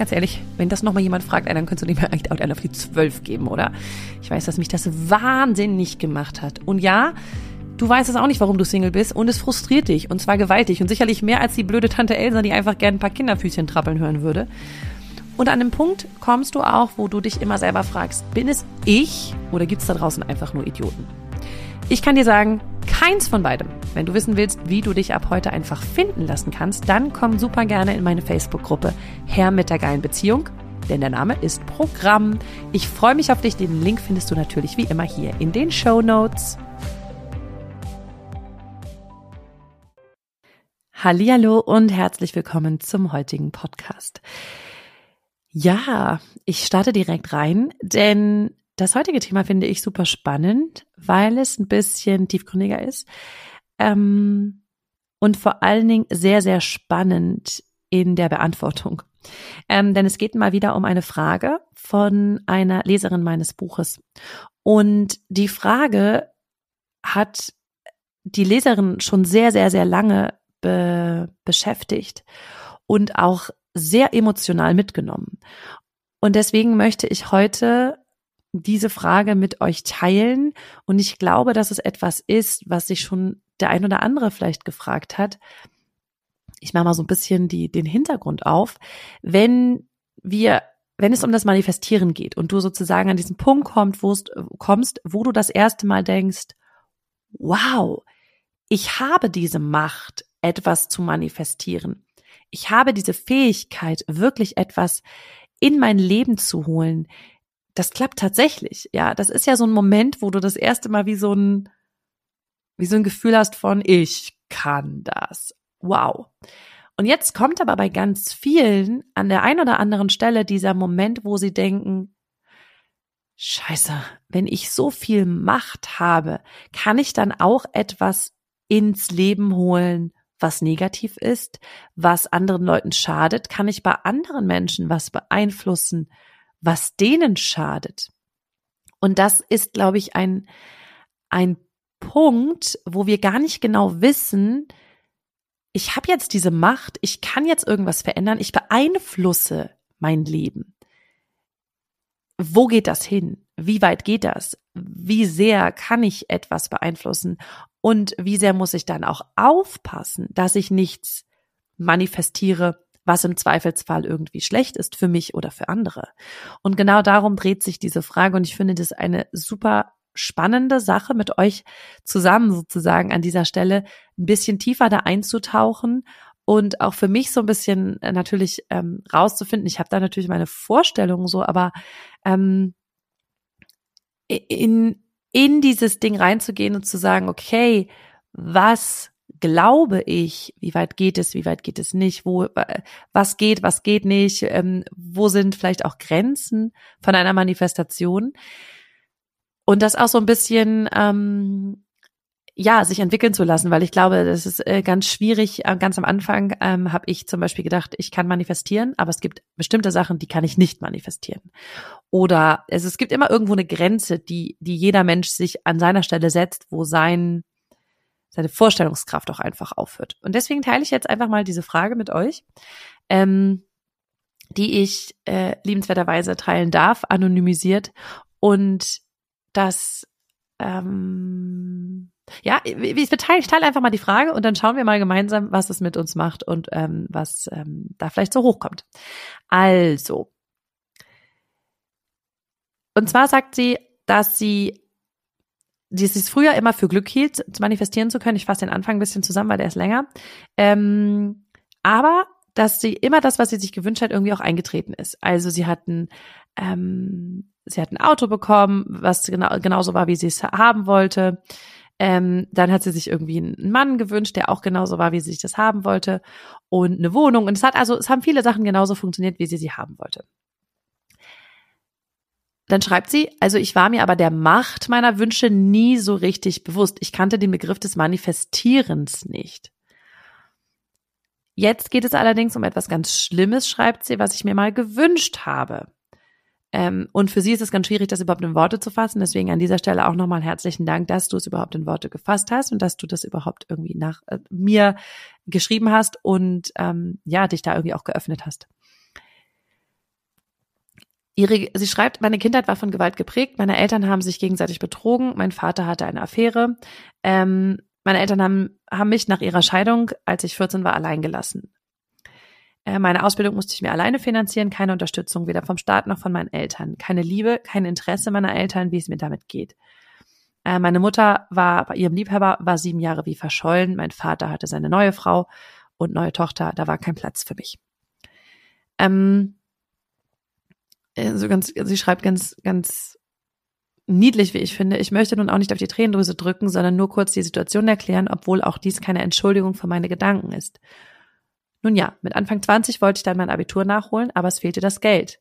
ganz ehrlich, wenn das nochmal jemand fragt, dann könntest du nicht mehr eigentlich einen auf die zwölf geben, oder? Ich weiß, dass mich das wahnsinnig gemacht hat. Und ja, du weißt es auch nicht, warum du Single bist und es frustriert dich und zwar gewaltig und sicherlich mehr als die blöde Tante Elsa, die einfach gern ein paar Kinderfüßchen trappeln hören würde. Und an dem Punkt kommst du auch, wo du dich immer selber fragst, bin es ich oder gibt es da draußen einfach nur Idioten? Ich kann dir sagen, keins von beidem. Wenn du wissen willst, wie du dich ab heute einfach finden lassen kannst, dann komm super gerne in meine Facebook-Gruppe Herr mit der geilen Beziehung, denn der Name ist Programm. Ich freue mich auf dich. Den Link findest du natürlich wie immer hier in den Show Notes. Hallo und herzlich willkommen zum heutigen Podcast. Ja, ich starte direkt rein, denn das heutige Thema finde ich super spannend, weil es ein bisschen tiefgründiger ist ähm, und vor allen Dingen sehr, sehr spannend in der Beantwortung. Ähm, denn es geht mal wieder um eine Frage von einer Leserin meines Buches. Und die Frage hat die Leserin schon sehr, sehr, sehr lange be beschäftigt und auch sehr emotional mitgenommen. Und deswegen möchte ich heute diese Frage mit euch teilen. Und ich glaube, dass es etwas ist, was sich schon der ein oder andere vielleicht gefragt hat. Ich mache mal so ein bisschen die, den Hintergrund auf. Wenn wir, wenn es um das Manifestieren geht und du sozusagen an diesen Punkt kommst, wo kommst, wo du das erste Mal denkst, wow, ich habe diese Macht, etwas zu manifestieren. Ich habe diese Fähigkeit, wirklich etwas in mein Leben zu holen, das klappt tatsächlich. Ja, das ist ja so ein Moment, wo du das erste Mal wie so ein, wie so ein Gefühl hast von, ich kann das. Wow. Und jetzt kommt aber bei ganz vielen an der einen oder anderen Stelle dieser Moment, wo sie denken, Scheiße, wenn ich so viel Macht habe, kann ich dann auch etwas ins Leben holen, was negativ ist, was anderen Leuten schadet? Kann ich bei anderen Menschen was beeinflussen, was denen schadet. Und das ist, glaube ich, ein, ein Punkt, wo wir gar nicht genau wissen, ich habe jetzt diese Macht, ich kann jetzt irgendwas verändern, ich beeinflusse mein Leben. Wo geht das hin? Wie weit geht das? Wie sehr kann ich etwas beeinflussen? Und wie sehr muss ich dann auch aufpassen, dass ich nichts manifestiere, was im Zweifelsfall irgendwie schlecht ist für mich oder für andere. Und genau darum dreht sich diese Frage und ich finde das eine super spannende Sache mit euch zusammen sozusagen an dieser Stelle ein bisschen tiefer da einzutauchen und auch für mich so ein bisschen äh, natürlich ähm, rauszufinden. Ich habe da natürlich meine Vorstellungen so, aber ähm, in in dieses Ding reinzugehen und zu sagen, okay, was glaube ich, wie weit geht es, wie weit geht es nicht, wo, was geht, was geht nicht, ähm, wo sind vielleicht auch Grenzen von einer Manifestation. Und das auch so ein bisschen, ähm, ja, sich entwickeln zu lassen, weil ich glaube, das ist äh, ganz schwierig. Äh, ganz am Anfang ähm, habe ich zum Beispiel gedacht, ich kann manifestieren, aber es gibt bestimmte Sachen, die kann ich nicht manifestieren. Oder es, es gibt immer irgendwo eine Grenze, die, die jeder Mensch sich an seiner Stelle setzt, wo sein seine Vorstellungskraft auch einfach aufhört. Und deswegen teile ich jetzt einfach mal diese Frage mit euch, ähm, die ich äh, liebenswerterweise teilen darf, anonymisiert. Und das, ähm, ja, ich teile, ich teile einfach mal die Frage und dann schauen wir mal gemeinsam, was es mit uns macht und ähm, was ähm, da vielleicht so hochkommt. Also, und zwar sagt sie, dass sie die es früher immer für Glück hielt, manifestieren zu können. Ich fasse den Anfang ein bisschen zusammen, weil der ist länger. Ähm, aber dass sie immer das, was sie sich gewünscht hat, irgendwie auch eingetreten ist. Also sie hatten, ähm, sie hat ein Auto bekommen, was genau, genauso war, wie sie es haben wollte. Ähm, dann hat sie sich irgendwie einen Mann gewünscht, der auch genauso war, wie sie sich das haben wollte. Und eine Wohnung. Und es hat also, es haben viele Sachen genauso funktioniert, wie sie sie haben wollte. Dann schreibt sie, also ich war mir aber der Macht meiner Wünsche nie so richtig bewusst. Ich kannte den Begriff des Manifestierens nicht. Jetzt geht es allerdings um etwas ganz Schlimmes, schreibt sie, was ich mir mal gewünscht habe. Ähm, und für sie ist es ganz schwierig, das überhaupt in Worte zu fassen. Deswegen an dieser Stelle auch nochmal herzlichen Dank, dass du es überhaupt in Worte gefasst hast und dass du das überhaupt irgendwie nach äh, mir geschrieben hast und ähm, ja, dich da irgendwie auch geöffnet hast. Ihre, sie schreibt, meine Kindheit war von Gewalt geprägt. Meine Eltern haben sich gegenseitig betrogen. Mein Vater hatte eine Affäre. Ähm, meine Eltern haben, haben mich nach ihrer Scheidung, als ich 14 war, allein gelassen. Äh, meine Ausbildung musste ich mir alleine finanzieren, keine Unterstützung weder vom Staat noch von meinen Eltern, keine Liebe, kein Interesse meiner Eltern, wie es mir damit geht. Äh, meine Mutter war bei ihrem Liebhaber, war sieben Jahre wie verschollen. Mein Vater hatte seine neue Frau und neue Tochter. Da war kein Platz für mich. Ähm, also ganz, sie schreibt ganz, ganz niedlich, wie ich finde. Ich möchte nun auch nicht auf die Tränendrüse drücken, sondern nur kurz die Situation erklären, obwohl auch dies keine Entschuldigung für meine Gedanken ist. Nun ja, mit Anfang 20 wollte ich dann mein Abitur nachholen, aber es fehlte das Geld.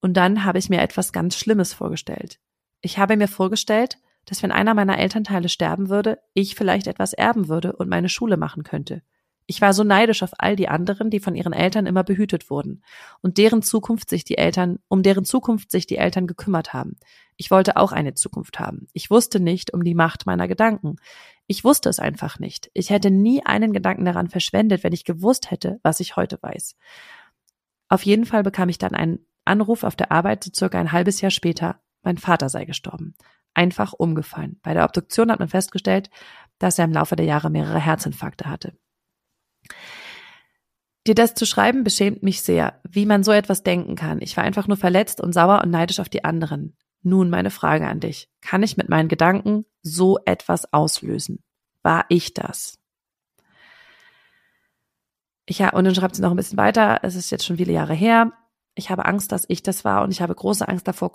Und dann habe ich mir etwas ganz Schlimmes vorgestellt. Ich habe mir vorgestellt, dass wenn einer meiner Elternteile sterben würde, ich vielleicht etwas erben würde und meine Schule machen könnte. Ich war so neidisch auf all die anderen, die von ihren Eltern immer behütet wurden und deren Zukunft sich die Eltern, um deren Zukunft sich die Eltern gekümmert haben. Ich wollte auch eine Zukunft haben. Ich wusste nicht um die Macht meiner Gedanken. Ich wusste es einfach nicht. Ich hätte nie einen Gedanken daran verschwendet, wenn ich gewusst hätte, was ich heute weiß. Auf jeden Fall bekam ich dann einen Anruf auf der Arbeit, so circa ein halbes Jahr später, mein Vater sei gestorben. Einfach umgefallen. Bei der Obduktion hat man festgestellt, dass er im Laufe der Jahre mehrere Herzinfarkte hatte. Dir das zu schreiben beschämt mich sehr, wie man so etwas denken kann. Ich war einfach nur verletzt und sauer und neidisch auf die anderen. Nun meine Frage an dich. Kann ich mit meinen Gedanken so etwas auslösen? War ich das? Ich, ja, und dann schreibt sie noch ein bisschen weiter. Es ist jetzt schon viele Jahre her. Ich habe Angst, dass ich das war und ich habe große Angst davor,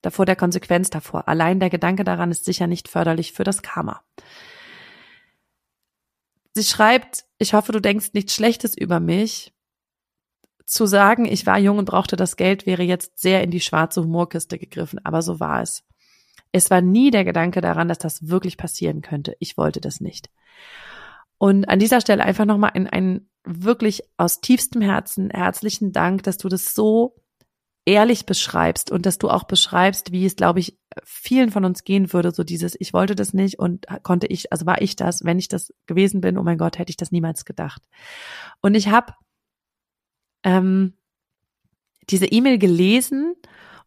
davor der Konsequenz davor. Allein der Gedanke daran ist sicher nicht förderlich für das Karma. Sie schreibt, ich hoffe, du denkst nichts Schlechtes über mich. Zu sagen, ich war jung und brauchte das Geld, wäre jetzt sehr in die schwarze Humorkiste gegriffen, aber so war es. Es war nie der Gedanke daran, dass das wirklich passieren könnte. Ich wollte das nicht. Und an dieser Stelle einfach nochmal ein, ein wirklich aus tiefstem Herzen herzlichen Dank, dass du das so ehrlich beschreibst und dass du auch beschreibst, wie es, glaube ich, vielen von uns gehen würde, so dieses, ich wollte das nicht und konnte ich, also war ich das, wenn ich das gewesen bin, oh mein Gott, hätte ich das niemals gedacht. Und ich habe ähm, diese E-Mail gelesen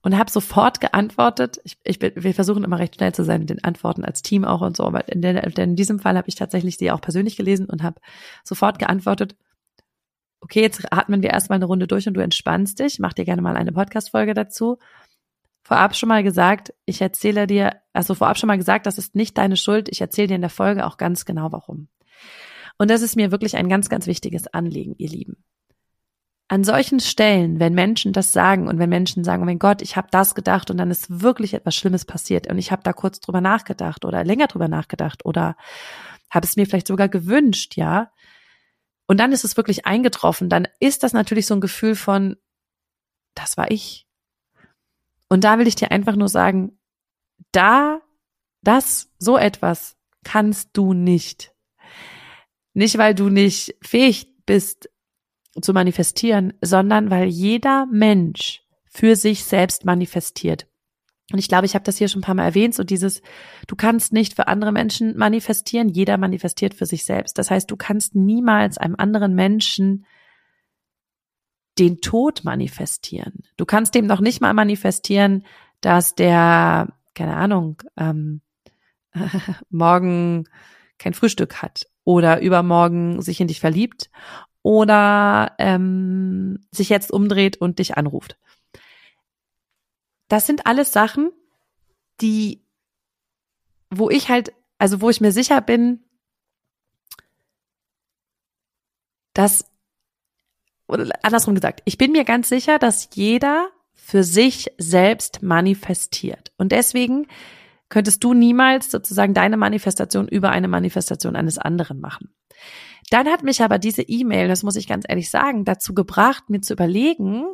und habe sofort geantwortet. Ich, ich bin, wir versuchen immer recht schnell zu sein mit den Antworten als Team auch und so, aber in, der, in diesem Fall habe ich tatsächlich sie auch persönlich gelesen und habe sofort geantwortet okay, jetzt atmen wir erstmal eine Runde durch und du entspannst dich, mach dir gerne mal eine Podcast-Folge dazu. Vorab schon mal gesagt, ich erzähle dir, also vorab schon mal gesagt, das ist nicht deine Schuld. Ich erzähle dir in der Folge auch ganz genau warum. Und das ist mir wirklich ein ganz, ganz wichtiges Anliegen, ihr Lieben. An solchen Stellen, wenn Menschen das sagen und wenn Menschen sagen, oh mein Gott, ich habe das gedacht und dann ist wirklich etwas Schlimmes passiert und ich habe da kurz drüber nachgedacht oder länger drüber nachgedacht oder habe es mir vielleicht sogar gewünscht, ja, und dann ist es wirklich eingetroffen, dann ist das natürlich so ein Gefühl von, das war ich. Und da will ich dir einfach nur sagen, da, das, so etwas kannst du nicht. Nicht, weil du nicht fähig bist zu manifestieren, sondern weil jeder Mensch für sich selbst manifestiert. Und ich glaube, ich habe das hier schon ein paar Mal erwähnt, so dieses, du kannst nicht für andere Menschen manifestieren, jeder manifestiert für sich selbst. Das heißt, du kannst niemals einem anderen Menschen den Tod manifestieren. Du kannst dem noch nicht mal manifestieren, dass der, keine Ahnung, ähm, morgen kein Frühstück hat oder übermorgen sich in dich verliebt oder ähm, sich jetzt umdreht und dich anruft. Das sind alles Sachen, die, wo ich halt, also wo ich mir sicher bin, dass, oder andersrum gesagt, ich bin mir ganz sicher, dass jeder für sich selbst manifestiert. Und deswegen könntest du niemals sozusagen deine Manifestation über eine Manifestation eines anderen machen. Dann hat mich aber diese E-Mail, das muss ich ganz ehrlich sagen, dazu gebracht, mir zu überlegen,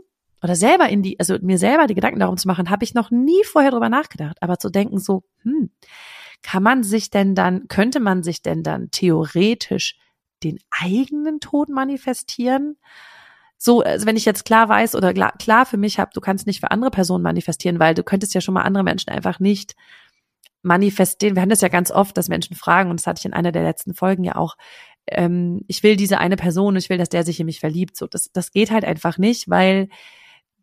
oder selber in die, also mir selber die Gedanken darum zu machen, habe ich noch nie vorher drüber nachgedacht. Aber zu denken so, hm, kann man sich denn dann, könnte man sich denn dann theoretisch den eigenen Tod manifestieren? So, also wenn ich jetzt klar weiß oder klar, klar für mich habe, du kannst nicht für andere Personen manifestieren, weil du könntest ja schon mal andere Menschen einfach nicht manifestieren. Wir haben das ja ganz oft, dass Menschen fragen, und das hatte ich in einer der letzten Folgen ja auch, ähm, ich will diese eine Person, ich will, dass der sich in mich verliebt. So, das, das geht halt einfach nicht, weil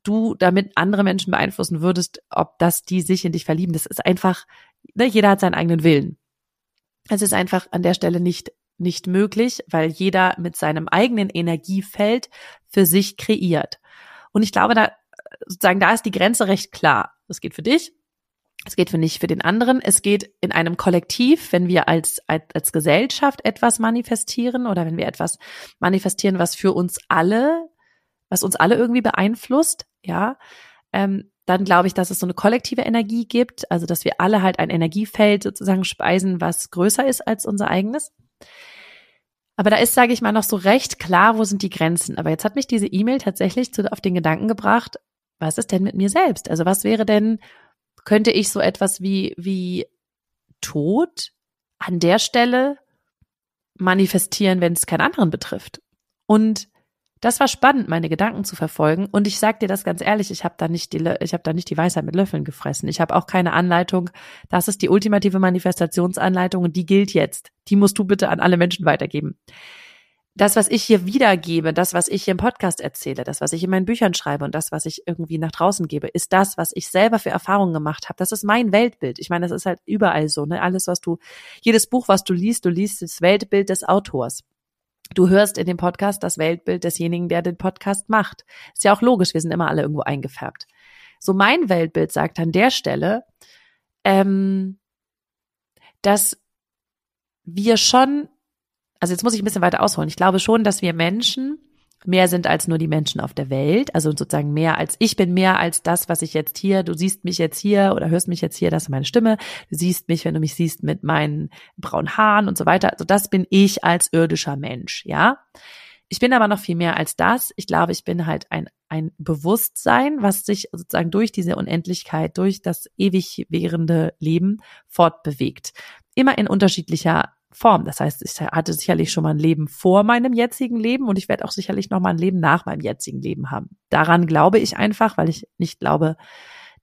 du damit andere Menschen beeinflussen würdest, ob das die sich in dich verlieben. Das ist einfach, ne, jeder hat seinen eigenen Willen. Es ist einfach an der Stelle nicht nicht möglich, weil jeder mit seinem eigenen Energiefeld für sich kreiert. Und ich glaube, da sozusagen da ist die Grenze recht klar. Das geht für dich, es geht für nicht für den anderen. Es geht in einem Kollektiv, wenn wir als, als, als Gesellschaft etwas manifestieren oder wenn wir etwas manifestieren, was für uns alle, was uns alle irgendwie beeinflusst, ja, ähm, dann glaube ich, dass es so eine kollektive Energie gibt, also dass wir alle halt ein Energiefeld sozusagen speisen, was größer ist als unser eigenes. Aber da ist, sage ich mal, noch so recht klar, wo sind die Grenzen. Aber jetzt hat mich diese E-Mail tatsächlich zu, auf den Gedanken gebracht, was ist denn mit mir selbst? Also was wäre denn, könnte ich so etwas wie, wie Tod an der Stelle manifestieren, wenn es keinen anderen betrifft? Und das war spannend, meine Gedanken zu verfolgen. Und ich sag dir das ganz ehrlich, ich habe da nicht die, ich habe da nicht die Weisheit mit Löffeln gefressen. Ich habe auch keine Anleitung. Das ist die ultimative Manifestationsanleitung und die gilt jetzt. Die musst du bitte an alle Menschen weitergeben. Das, was ich hier wiedergebe, das, was ich hier im Podcast erzähle, das, was ich in meinen Büchern schreibe und das, was ich irgendwie nach draußen gebe, ist das, was ich selber für Erfahrungen gemacht habe. Das ist mein Weltbild. Ich meine, das ist halt überall so. Ne? Alles, was du, jedes Buch, was du liest, du liest das Weltbild des Autors. Du hörst in dem Podcast das Weltbild desjenigen, der den Podcast macht. Ist ja auch logisch, wir sind immer alle irgendwo eingefärbt. So mein Weltbild sagt an der Stelle, ähm, dass wir schon, also jetzt muss ich ein bisschen weiter ausholen. Ich glaube schon, dass wir Menschen mehr sind als nur die Menschen auf der Welt, also sozusagen mehr als ich bin mehr als das, was ich jetzt hier, du siehst mich jetzt hier oder hörst mich jetzt hier, das ist meine Stimme, du siehst mich, wenn du mich siehst mit meinen braunen Haaren und so weiter, also das bin ich als irdischer Mensch, ja. Ich bin aber noch viel mehr als das. Ich glaube, ich bin halt ein, ein Bewusstsein, was sich sozusagen durch diese Unendlichkeit, durch das ewig währende Leben fortbewegt. Immer in unterschiedlicher Form. Das heißt, ich hatte sicherlich schon mal ein Leben vor meinem jetzigen Leben und ich werde auch sicherlich noch mal ein Leben nach meinem jetzigen Leben haben. Daran glaube ich einfach, weil ich nicht glaube,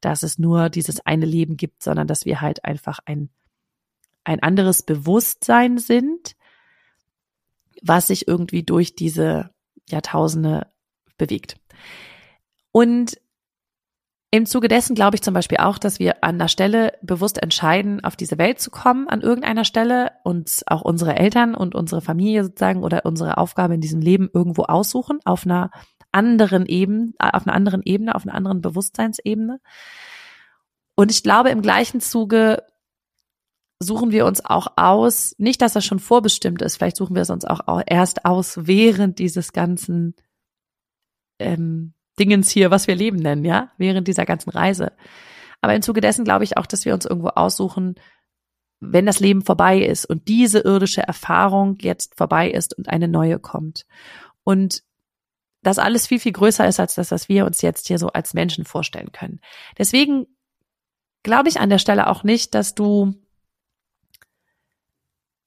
dass es nur dieses eine Leben gibt, sondern dass wir halt einfach ein, ein anderes Bewusstsein sind, was sich irgendwie durch diese Jahrtausende bewegt. Und im Zuge dessen glaube ich zum Beispiel auch, dass wir an der Stelle bewusst entscheiden, auf diese Welt zu kommen, an irgendeiner Stelle, uns auch unsere Eltern und unsere Familie sozusagen oder unsere Aufgabe in diesem Leben irgendwo aussuchen, auf einer anderen Ebene, auf einer anderen Ebene, auf einer anderen Bewusstseinsebene. Und ich glaube, im gleichen Zuge suchen wir uns auch aus, nicht, dass das schon vorbestimmt ist, vielleicht suchen wir es uns auch erst aus während dieses ganzen ähm, Dingens hier, was wir Leben nennen, ja, während dieser ganzen Reise. Aber im Zuge dessen glaube ich auch, dass wir uns irgendwo aussuchen, wenn das Leben vorbei ist und diese irdische Erfahrung jetzt vorbei ist und eine neue kommt. Und das alles viel, viel größer ist als das, was wir uns jetzt hier so als Menschen vorstellen können. Deswegen glaube ich an der Stelle auch nicht, dass du,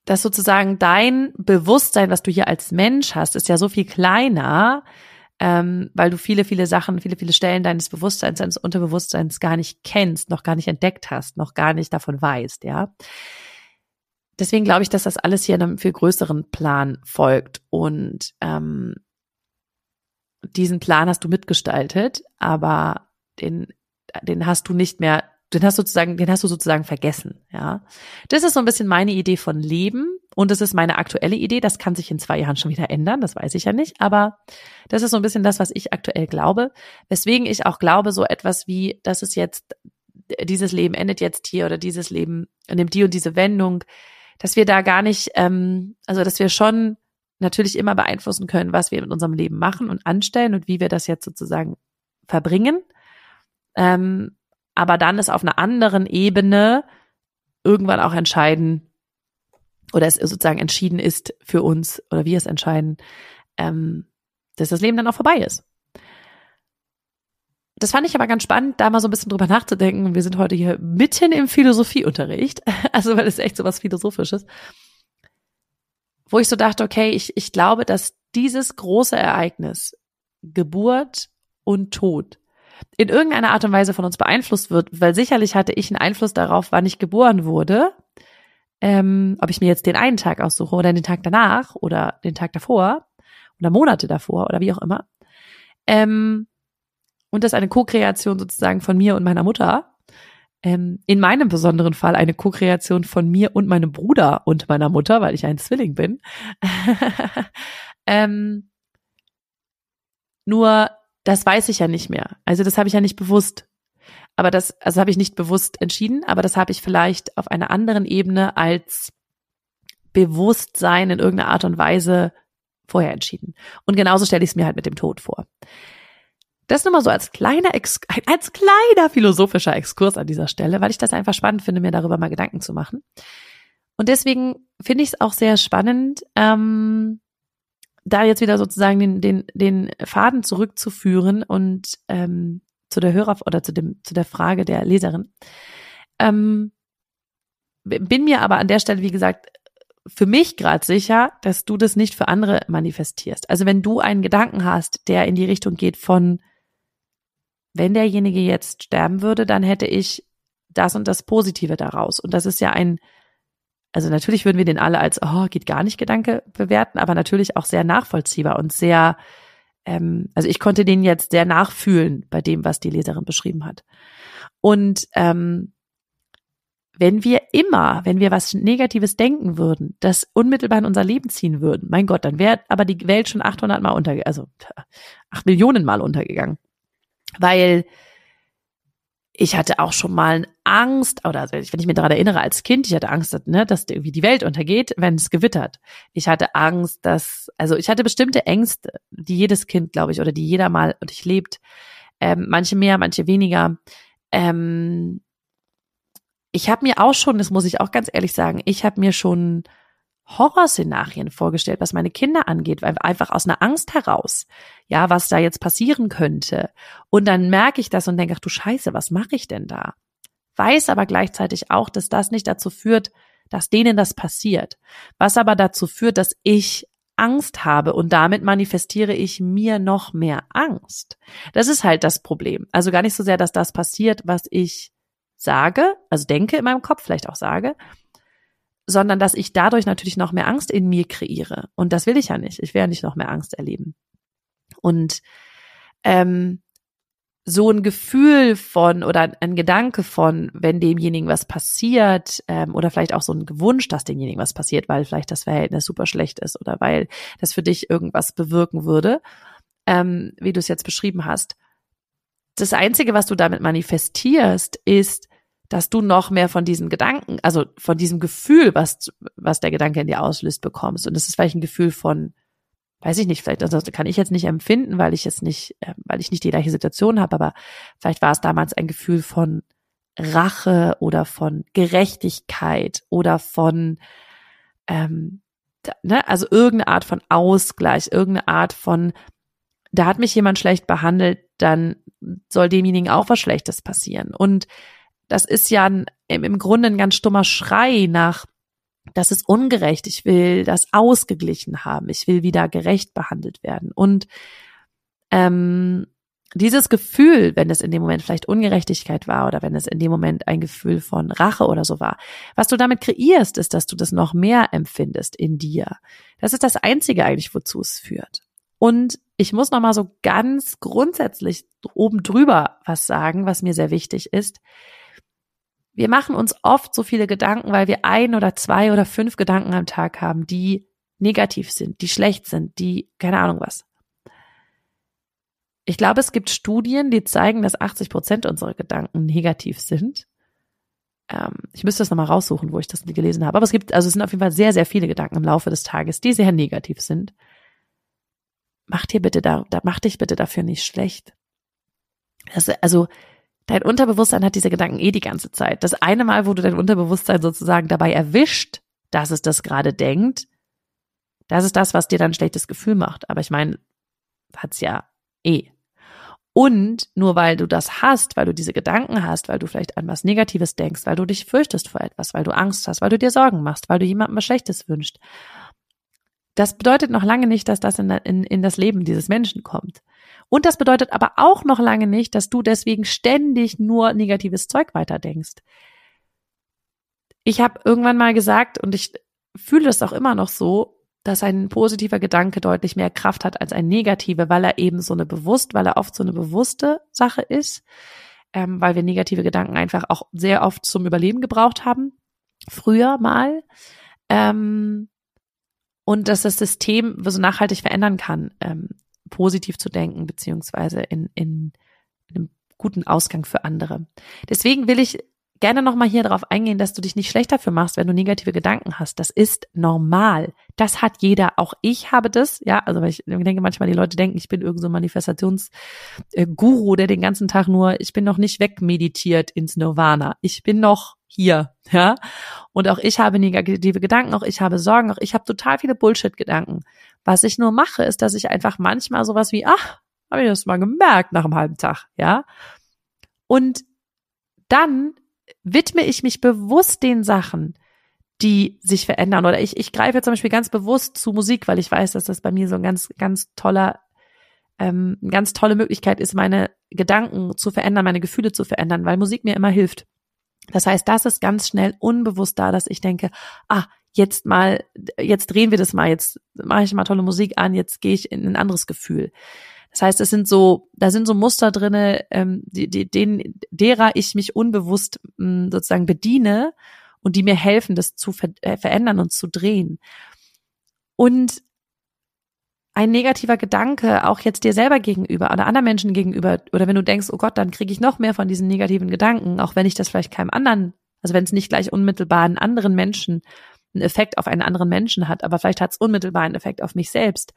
dass sozusagen dein Bewusstsein, was du hier als Mensch hast, ist ja so viel kleiner, ähm, weil du viele, viele Sachen, viele, viele Stellen deines Bewusstseins, deines Unterbewusstseins gar nicht kennst, noch gar nicht entdeckt hast, noch gar nicht davon weißt, ja. Deswegen glaube ich, dass das alles hier einem viel größeren Plan folgt und ähm, diesen Plan hast du mitgestaltet, aber den, den hast du nicht mehr den hast du sozusagen, den hast du sozusagen vergessen, ja. Das ist so ein bisschen meine Idee von Leben und es ist meine aktuelle Idee. Das kann sich in zwei Jahren schon wieder ändern, das weiß ich ja nicht, aber das ist so ein bisschen das, was ich aktuell glaube. Weswegen ich auch glaube, so etwas wie, dass es jetzt, dieses Leben endet jetzt hier oder dieses Leben nimmt die und diese Wendung, dass wir da gar nicht, ähm, also dass wir schon natürlich immer beeinflussen können, was wir mit unserem Leben machen und anstellen und wie wir das jetzt sozusagen verbringen. Ähm, aber dann ist auf einer anderen Ebene irgendwann auch entscheiden oder es sozusagen entschieden ist für uns oder wir es entscheiden, ähm, dass das Leben dann auch vorbei ist. das fand ich aber ganz spannend, da mal so ein bisschen drüber nachzudenken. Wir sind heute hier mitten im Philosophieunterricht, also weil es echt so was Philosophisches, wo ich so dachte, okay, ich, ich glaube, dass dieses große Ereignis, Geburt und Tod, in irgendeiner Art und Weise von uns beeinflusst wird, weil sicherlich hatte ich einen Einfluss darauf, wann ich geboren wurde, ähm, ob ich mir jetzt den einen Tag aussuche oder den Tag danach oder den Tag davor oder Monate davor oder wie auch immer. Ähm, und das ist eine Co-Kreation sozusagen von mir und meiner Mutter. Ähm, in meinem besonderen Fall eine Co-Kreation von mir und meinem Bruder und meiner Mutter, weil ich ein Zwilling bin. ähm, nur das weiß ich ja nicht mehr. Also das habe ich ja nicht bewusst. Aber das, also habe ich nicht bewusst entschieden, aber das habe ich vielleicht auf einer anderen Ebene als Bewusstsein in irgendeiner Art und Weise vorher entschieden. Und genauso stelle ich es mir halt mit dem Tod vor. Das nur mal so als kleiner, Ex als kleiner philosophischer Exkurs an dieser Stelle, weil ich das einfach spannend finde, mir darüber mal Gedanken zu machen. Und deswegen finde ich es auch sehr spannend, ähm, da jetzt wieder sozusagen den, den, den Faden zurückzuführen und ähm, zu der Hörer oder zu dem zu der Frage der Leserin. Ähm, bin mir aber an der Stelle, wie gesagt, für mich gerade sicher, dass du das nicht für andere manifestierst. Also wenn du einen Gedanken hast, der in die Richtung geht von, wenn derjenige jetzt sterben würde, dann hätte ich das und das Positive daraus. Und das ist ja ein also natürlich würden wir den alle als, oh, geht gar nicht Gedanke bewerten, aber natürlich auch sehr nachvollziehbar und sehr, ähm, also ich konnte den jetzt sehr nachfühlen bei dem, was die Leserin beschrieben hat. Und ähm, wenn wir immer, wenn wir was Negatives denken würden, das unmittelbar in unser Leben ziehen würden, mein Gott, dann wäre aber die Welt schon 800 Mal untergegangen, also 8 Millionen Mal untergegangen. Weil ich hatte auch schon mal Angst, oder wenn ich mich daran erinnere, als Kind, ich hatte Angst, ne, dass irgendwie die Welt untergeht, wenn es gewittert. Ich hatte Angst, dass, also ich hatte bestimmte Ängste, die jedes Kind, glaube ich, oder die jeder mal durchlebt. Ähm, manche mehr, manche weniger. Ähm, ich habe mir auch schon, das muss ich auch ganz ehrlich sagen, ich habe mir schon Horrorszenarien vorgestellt, was meine Kinder angeht, einfach aus einer Angst heraus, ja, was da jetzt passieren könnte. Und dann merke ich das und denke, ach du Scheiße, was mache ich denn da? Weiß aber gleichzeitig auch, dass das nicht dazu führt, dass denen das passiert. Was aber dazu führt, dass ich Angst habe und damit manifestiere ich mir noch mehr Angst. Das ist halt das Problem. Also gar nicht so sehr, dass das passiert, was ich sage, also denke in meinem Kopf, vielleicht auch sage, sondern dass ich dadurch natürlich noch mehr Angst in mir kreiere. Und das will ich ja nicht. Ich will ja nicht noch mehr Angst erleben. Und ähm, so ein Gefühl von oder ein Gedanke von, wenn demjenigen was passiert, ähm, oder vielleicht auch so ein Wunsch, dass demjenigen was passiert, weil vielleicht das Verhältnis super schlecht ist oder weil das für dich irgendwas bewirken würde, ähm, wie du es jetzt beschrieben hast. Das Einzige, was du damit manifestierst, ist, dass du noch mehr von diesen Gedanken, also von diesem Gefühl, was, was der Gedanke in dir auslöst, bekommst. Und das ist vielleicht ein Gefühl von, weiß ich nicht, vielleicht also kann ich jetzt nicht empfinden, weil ich jetzt nicht, äh, weil ich nicht die gleiche Situation habe, aber vielleicht war es damals ein Gefühl von Rache oder von Gerechtigkeit oder von, ähm, ne, also irgendeine Art von Ausgleich, irgendeine Art von, da hat mich jemand schlecht behandelt, dann soll demjenigen auch was Schlechtes passieren. Und das ist ja ein, im Grunde ein ganz stummer Schrei nach, das ist ungerecht, ich will das ausgeglichen haben, ich will wieder gerecht behandelt werden. Und ähm, dieses Gefühl, wenn es in dem Moment vielleicht Ungerechtigkeit war oder wenn es in dem Moment ein Gefühl von Rache oder so war, was du damit kreierst, ist, dass du das noch mehr empfindest in dir. Das ist das Einzige eigentlich, wozu es führt. Und ich muss noch mal so ganz grundsätzlich oben drüber was sagen, was mir sehr wichtig ist. Wir machen uns oft so viele Gedanken, weil wir ein oder zwei oder fünf Gedanken am Tag haben, die negativ sind, die schlecht sind, die keine Ahnung was. Ich glaube, es gibt Studien, die zeigen, dass 80 Prozent unserer Gedanken negativ sind. Ähm, ich müsste das nochmal raussuchen, wo ich das gelesen habe. Aber es gibt, also es sind auf jeden Fall sehr, sehr viele Gedanken im Laufe des Tages, die sehr negativ sind. Mach dir bitte da, da mach dich bitte dafür nicht schlecht. Das, also Dein Unterbewusstsein hat diese Gedanken eh die ganze Zeit. Das eine Mal, wo du dein Unterbewusstsein sozusagen dabei erwischt, dass es das gerade denkt, das ist das, was dir dann ein schlechtes Gefühl macht. Aber ich meine, hat's ja eh. Und nur weil du das hast, weil du diese Gedanken hast, weil du vielleicht an was Negatives denkst, weil du dich fürchtest vor etwas, weil du Angst hast, weil du dir Sorgen machst, weil du jemandem was Schlechtes wünschst, das bedeutet noch lange nicht, dass das in, in, in das Leben dieses Menschen kommt. Und das bedeutet aber auch noch lange nicht, dass du deswegen ständig nur negatives Zeug weiterdenkst. Ich habe irgendwann mal gesagt, und ich fühle es auch immer noch so, dass ein positiver Gedanke deutlich mehr Kraft hat als ein negativer, weil er eben so eine bewusst, weil er oft so eine bewusste Sache ist, ähm, weil wir negative Gedanken einfach auch sehr oft zum Überleben gebraucht haben, früher mal, ähm, und dass das System so nachhaltig verändern kann, ähm, positiv zu denken, beziehungsweise in, in, in einem guten Ausgang für andere. Deswegen will ich gerne nochmal hier darauf eingehen, dass du dich nicht schlecht dafür machst, wenn du negative Gedanken hast. Das ist normal. Das hat jeder. Auch ich habe das. Ja, also weil ich denke manchmal, die Leute denken, ich bin irgend so ein Manifestationsguru, der den ganzen Tag nur, ich bin noch nicht wegmeditiert ins Nirvana. Ich bin noch hier, ja. Und auch ich habe negative Gedanken, auch ich habe Sorgen, auch ich habe total viele Bullshit-Gedanken. Was ich nur mache, ist, dass ich einfach manchmal sowas wie, ach, habe ich das mal gemerkt nach einem halben Tag, ja. Und dann widme ich mich bewusst den Sachen, die sich verändern. Oder ich, ich greife zum Beispiel ganz bewusst zu Musik, weil ich weiß, dass das bei mir so ein ganz, ganz toller, ähm, ganz tolle Möglichkeit ist, meine Gedanken zu verändern, meine Gefühle zu verändern, weil Musik mir immer hilft. Das heißt, das ist ganz schnell unbewusst da, dass ich denke, ah, jetzt mal, jetzt drehen wir das mal, jetzt mache ich mal tolle Musik an, jetzt gehe ich in ein anderes Gefühl. Das heißt, es sind so, da sind so Muster drinne, ähm, die, die, denen, derer ich mich unbewusst mh, mm, sozusagen bediene und die mir helfen, das zu ver äh, verändern und zu drehen. Und ein negativer Gedanke, auch jetzt dir selber gegenüber oder anderen Menschen gegenüber, oder wenn du denkst, oh Gott, dann kriege ich noch mehr von diesen negativen Gedanken, auch wenn ich das vielleicht keinem anderen, also wenn es nicht gleich unmittelbar einen anderen Menschen, einen Effekt auf einen anderen Menschen hat, aber vielleicht hat es unmittelbar einen Effekt auf mich selbst,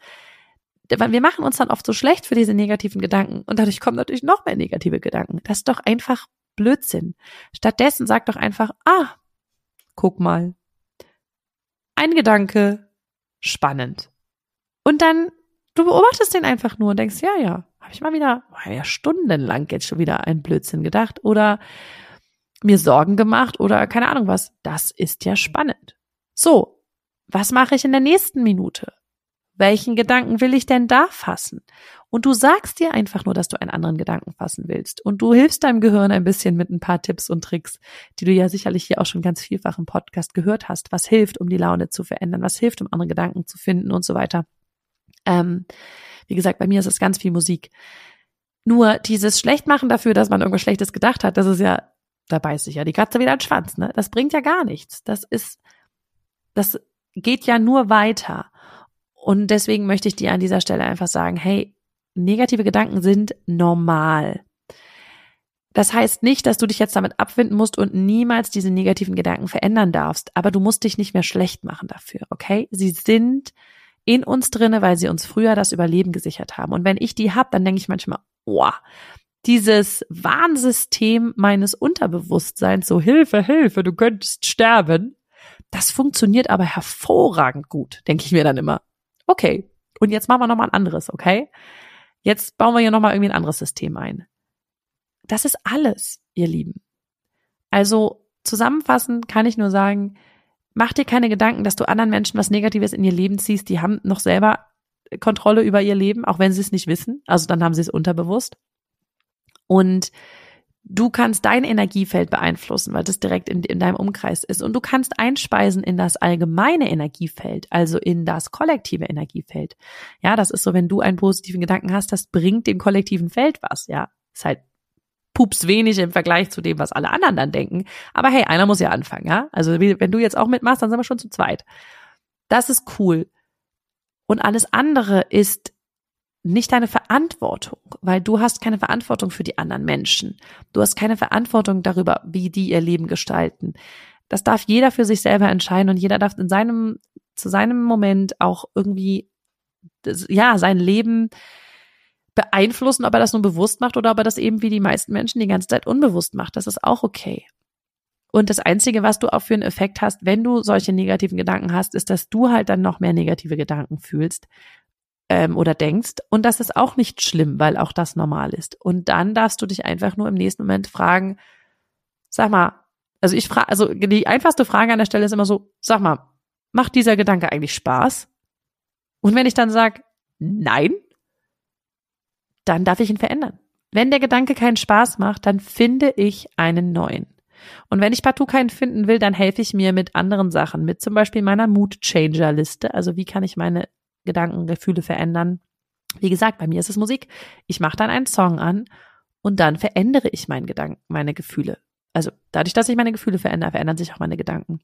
wir machen uns dann oft so schlecht für diese negativen Gedanken und dadurch kommen natürlich noch mehr negative Gedanken. Das ist doch einfach Blödsinn. Stattdessen sag doch einfach, ah, guck mal. Ein Gedanke, spannend. Und dann, du beobachtest den einfach nur und denkst, ja, ja, habe ich mal wieder, war ja stundenlang jetzt schon wieder ein Blödsinn gedacht oder mir Sorgen gemacht oder keine Ahnung was. Das ist ja spannend. So, was mache ich in der nächsten Minute? Welchen Gedanken will ich denn da fassen? Und du sagst dir einfach nur, dass du einen anderen Gedanken fassen willst. Und du hilfst deinem Gehirn ein bisschen mit ein paar Tipps und Tricks, die du ja sicherlich hier auch schon ganz vielfach im Podcast gehört hast. Was hilft, um die Laune zu verändern? Was hilft, um andere Gedanken zu finden und so weiter? Ähm, wie gesagt, bei mir ist es ganz viel Musik. Nur dieses Schlechtmachen dafür, dass man irgendwas Schlechtes gedacht hat, das ist ja, da beißt sich ja die Katze wieder an den Schwanz, ne? Das bringt ja gar nichts. Das ist, das geht ja nur weiter. Und deswegen möchte ich dir an dieser Stelle einfach sagen, hey, negative Gedanken sind normal. Das heißt nicht, dass du dich jetzt damit abfinden musst und niemals diese negativen Gedanken verändern darfst, aber du musst dich nicht mehr schlecht machen dafür, okay? Sie sind in uns drinne, weil sie uns früher das Überleben gesichert haben. Und wenn ich die hab, dann denke ich manchmal, oh, dieses Warnsystem meines Unterbewusstseins, so Hilfe, Hilfe, du könntest sterben, das funktioniert aber hervorragend gut, denke ich mir dann immer okay, und jetzt machen wir nochmal ein anderes, okay? Jetzt bauen wir hier nochmal irgendwie ein anderes System ein. Das ist alles, ihr Lieben. Also zusammenfassend kann ich nur sagen, mach dir keine Gedanken, dass du anderen Menschen was Negatives in ihr Leben ziehst. Die haben noch selber Kontrolle über ihr Leben, auch wenn sie es nicht wissen. Also dann haben sie es unterbewusst. Und Du kannst dein Energiefeld beeinflussen, weil das direkt in, in, deinem Umkreis ist. Und du kannst einspeisen in das allgemeine Energiefeld, also in das kollektive Energiefeld. Ja, das ist so, wenn du einen positiven Gedanken hast, das bringt dem kollektiven Feld was. Ja, ist halt pups wenig im Vergleich zu dem, was alle anderen dann denken. Aber hey, einer muss ja anfangen, ja? Also wenn du jetzt auch mitmachst, dann sind wir schon zu zweit. Das ist cool. Und alles andere ist nicht deine Verantwortung, weil du hast keine Verantwortung für die anderen Menschen. Du hast keine Verantwortung darüber, wie die ihr Leben gestalten. Das darf jeder für sich selber entscheiden und jeder darf in seinem, zu seinem Moment auch irgendwie, ja, sein Leben beeinflussen, ob er das nun bewusst macht oder ob er das eben wie die meisten Menschen die ganze Zeit unbewusst macht. Das ist auch okay. Und das Einzige, was du auch für einen Effekt hast, wenn du solche negativen Gedanken hast, ist, dass du halt dann noch mehr negative Gedanken fühlst, ähm, oder denkst. Und das ist auch nicht schlimm, weil auch das normal ist. Und dann darfst du dich einfach nur im nächsten Moment fragen, sag mal, also ich frage, also die einfachste Frage an der Stelle ist immer so, sag mal, macht dieser Gedanke eigentlich Spaß? Und wenn ich dann sage, nein, dann darf ich ihn verändern. Wenn der Gedanke keinen Spaß macht, dann finde ich einen neuen. Und wenn ich partout keinen finden will, dann helfe ich mir mit anderen Sachen, mit zum Beispiel meiner Mood Changer Liste. Also wie kann ich meine Gedanken, Gefühle verändern? Wie gesagt, bei mir ist es Musik. Ich mache dann einen Song an und dann verändere ich meinen Gedanken, meine Gefühle. Also dadurch, dass ich meine Gefühle verändere, verändern sich auch meine Gedanken.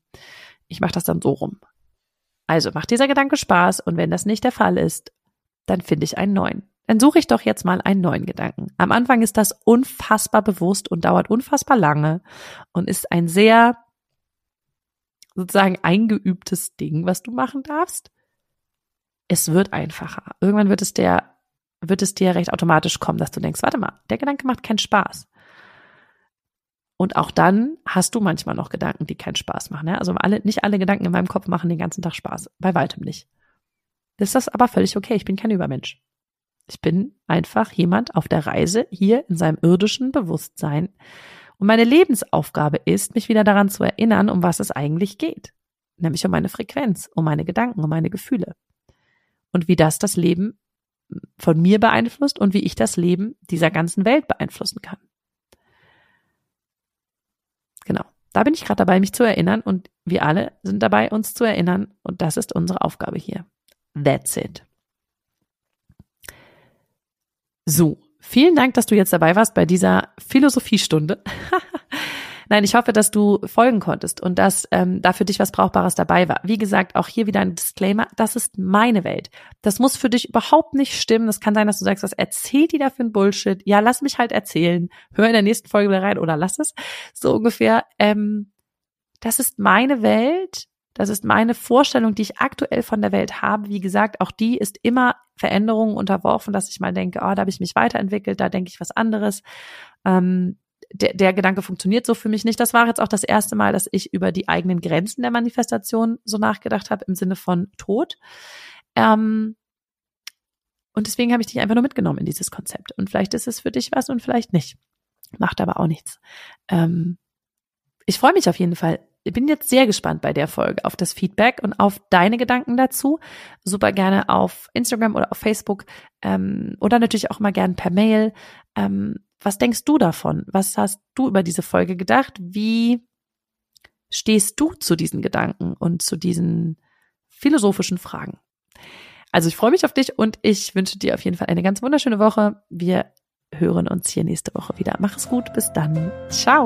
Ich mache das dann so rum. Also macht dieser Gedanke Spaß und wenn das nicht der Fall ist, dann finde ich einen neuen. Dann suche ich doch jetzt mal einen neuen Gedanken. Am Anfang ist das unfassbar bewusst und dauert unfassbar lange und ist ein sehr sozusagen eingeübtes Ding, was du machen darfst. Es wird einfacher. Irgendwann wird es der, wird es dir recht automatisch kommen, dass du denkst, warte mal, der Gedanke macht keinen Spaß. Und auch dann hast du manchmal noch Gedanken, die keinen Spaß machen. Ja? Also alle, nicht alle Gedanken in meinem Kopf machen den ganzen Tag Spaß. Bei weitem nicht. Das ist das aber völlig okay. Ich bin kein Übermensch. Ich bin einfach jemand auf der Reise hier in seinem irdischen Bewusstsein. Und meine Lebensaufgabe ist, mich wieder daran zu erinnern, um was es eigentlich geht. Nämlich um meine Frequenz, um meine Gedanken, um meine Gefühle. Und wie das das Leben von mir beeinflusst und wie ich das Leben dieser ganzen Welt beeinflussen kann. Genau. Da bin ich gerade dabei, mich zu erinnern und wir alle sind dabei, uns zu erinnern und das ist unsere Aufgabe hier. That's it. So, vielen Dank, dass du jetzt dabei warst bei dieser Philosophiestunde. Nein, ich hoffe, dass du folgen konntest und dass ähm, da für dich was Brauchbares dabei war. Wie gesagt, auch hier wieder ein Disclaimer, das ist meine Welt. Das muss für dich überhaupt nicht stimmen. Das kann sein, dass du sagst, was erzählt die da für ein Bullshit? Ja, lass mich halt erzählen. Hör in der nächsten Folge wieder rein oder lass es. So ungefähr. Ähm, das ist meine Welt das ist meine Vorstellung, die ich aktuell von der Welt habe. Wie gesagt, auch die ist immer Veränderungen unterworfen, dass ich mal denke, oh, da habe ich mich weiterentwickelt, da denke ich was anderes. Ähm, der, der Gedanke funktioniert so für mich nicht. Das war jetzt auch das erste Mal, dass ich über die eigenen Grenzen der Manifestation so nachgedacht habe im Sinne von Tod. Ähm, und deswegen habe ich dich einfach nur mitgenommen in dieses Konzept. Und vielleicht ist es für dich was und vielleicht nicht. Macht aber auch nichts. Ähm, ich freue mich auf jeden Fall bin jetzt sehr gespannt bei der Folge auf das Feedback und auf deine Gedanken dazu. Super gerne auf Instagram oder auf Facebook ähm, oder natürlich auch mal gerne per Mail. Ähm, was denkst du davon? Was hast du über diese Folge gedacht? Wie stehst du zu diesen Gedanken und zu diesen philosophischen Fragen? Also ich freue mich auf dich und ich wünsche dir auf jeden Fall eine ganz wunderschöne Woche. Wir hören uns hier nächste Woche wieder. Mach es gut, bis dann. Ciao.